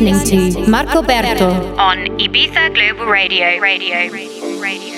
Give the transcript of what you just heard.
Listening to Marco Berto on Ibiza Global Radio. Radio. Radio. Radio.